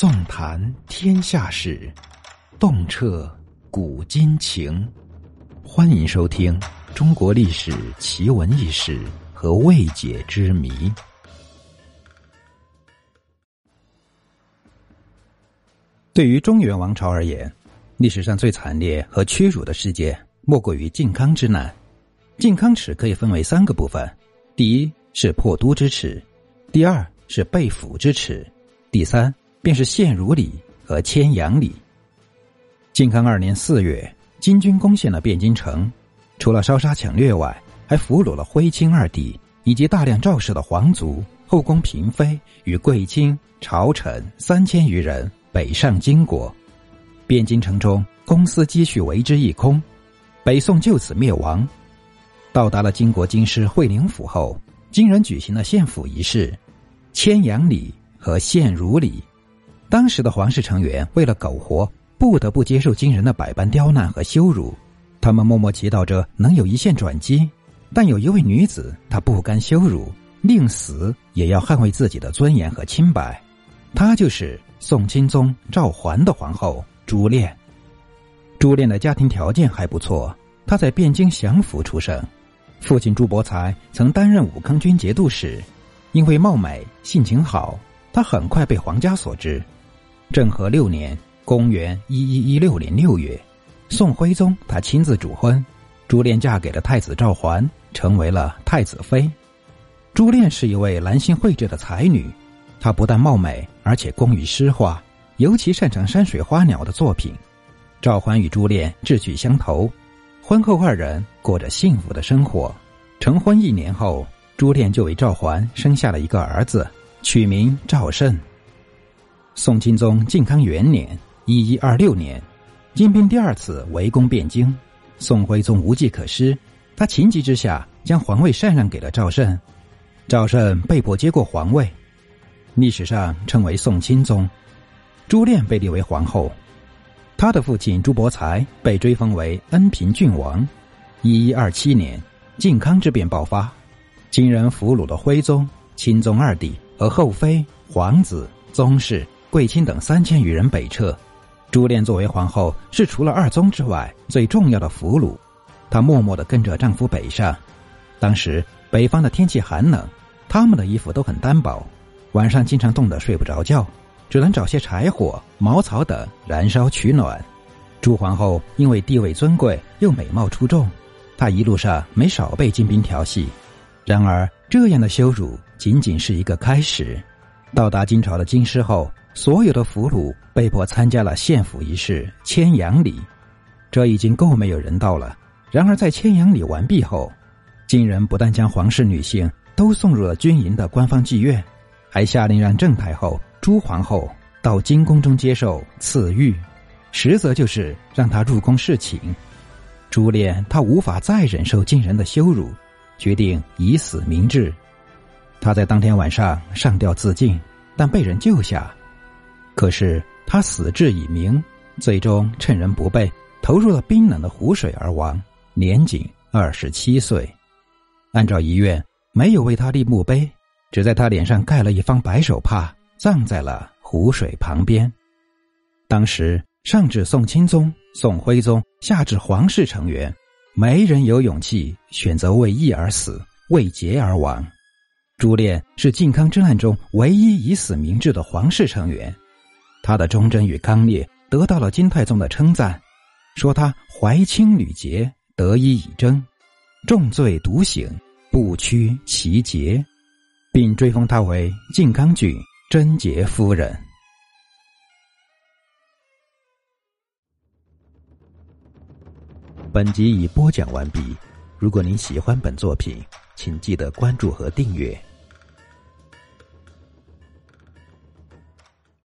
纵谈天下事，洞彻古今情。欢迎收听《中国历史奇闻异事和未解之谜》。对于中原王朝而言，历史上最惨烈和屈辱的事件，莫过于靖康之难。靖康耻可以分为三个部分：第一是破都之耻，第二是被俘之耻，第三便是献如里和千阳里。靖康二年四月，金军攻陷了汴京城，除了烧杀抢掠外，还俘虏了徽钦二帝以及大量赵氏的皇族、后宫嫔妃与贵卿、朝臣三千余人。北上金国，汴京城中公私积蓄为之一空，北宋就此灭亡。到达了金国京师会宁府后，金人举行了献俘仪式、千阳里和献如里。当时的皇室成员为了苟活，不得不接受金人的百般刁难和羞辱。他们默默祈祷着能有一线转机，但有一位女子，她不甘羞辱，宁死也要捍卫自己的尊严和清白。她就是。宋钦宗赵桓的皇后朱恋，朱恋的家庭条件还不错。她在汴京降服出生，父亲朱伯才曾担任武康军节度使，因为貌美性情好，她很快被皇家所知。政和六年（公元一一一六年六月），宋徽宗他亲自主婚，朱恋嫁给了太子赵桓，成为了太子妃。朱恋是一位兰心蕙质的才女。她不但貌美，而且工于诗画，尤其擅长山水花鸟的作品。赵桓与朱恋志趣相投，婚后二人过着幸福的生活。成婚一年后，朱恋就为赵桓生下了一个儿子，取名赵慎。宋钦宗靖康元年（一一二六年），金兵第二次围攻汴京，宋徽宗无计可施，他情急之下将皇位禅让给了赵慎，赵慎被迫接过皇位。历史上称为宋钦宗，朱恋被立为皇后，他的父亲朱伯才被追封为恩平郡王。一一二七年，靖康之变爆发，金人俘虏了徽宗、钦宗二帝和后妃、皇子、宗室、贵卿等三千余人北撤。朱恋作为皇后，是除了二宗之外最重要的俘虏，她默默的跟着丈夫北上。当时北方的天气寒冷，他们的衣服都很单薄。晚上经常冻得睡不着觉，只能找些柴火、茅草等燃烧取暖。朱皇后因为地位尊贵又美貌出众，她一路上没少被金兵调戏。然而，这样的羞辱仅仅是一个开始。到达金朝的京师后，所有的俘虏被迫参加了献俘仪式——迁阳礼。这已经够没有人道了。然而，在迁阳礼完毕后，金人不但将皇室女性都送入了军营的官方妓院。还下令让郑太后、朱皇后到金宫中接受赐浴，实则就是让她入宫侍寝。朱恋她无法再忍受金人的羞辱，决定以死明志。他在当天晚上上吊自尽，但被人救下。可是他死志已明，最终趁人不备，投入了冰冷的湖水而亡，年仅二十七岁。按照遗愿，没有为他立墓碑。只在他脸上盖了一方白手帕，葬在了湖水旁边。当时上至宋钦宗、宋徽宗，下至皇室成员，没人有勇气选择为义而死，为节而亡。朱恋是靖康之难中唯一以死明志的皇室成员，他的忠贞与刚烈得到了金太宗的称赞，说他怀清履节，得一以征，重罪独醒，不屈其节。并追封她为靖康郡贞节夫人。本集已播讲完毕。如果您喜欢本作品，请记得关注和订阅。